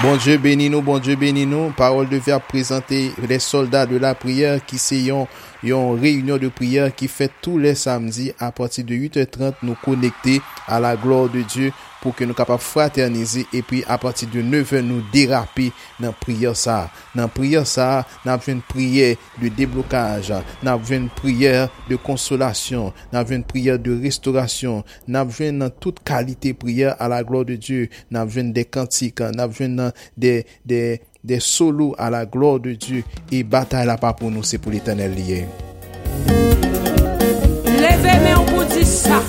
Bon Dieu béni nous, bon Dieu béni nous. Parole de verbe présenter les soldats de la prière qui yon, yon réunion de prière qui fait tous les samedis à partir de 8h30 nous connecter à la gloire de Dieu pou ke nou kapap fraternize epi apati de 9 nou derapi nan priye sa. Nan priye sa, nan apjwen priye de deblokaj, nan apjwen priye de konsolasyon, nan apjwen priye de restaurasyon, nan apjwen nan tout kalite priye a la gloa de Diyo, nan apjwen de kantik, nan apjwen nan de, de, de solo a la gloa de Diyo, e batay la pa pou nou se pou l'Eternel liye. Leve men ou pou di sa,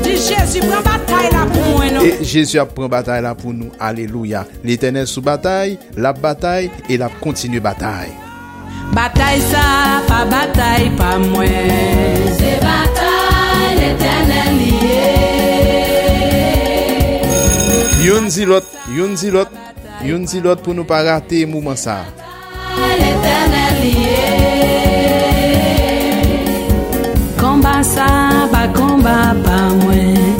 di Jezu pran batay la, E Jezu ap pran batay la pou nou. Aleluya. L'Eternel sou batay, la batay, e la kontinu batay. Batay sa, pa batay pa mwen. Se batay l'Eternel liye. Yon zilot, yon zilot, yon zilot pou nou pa rate mouman sa. Batay l'Eternel liye. Komba sa, pa komba pa mwen.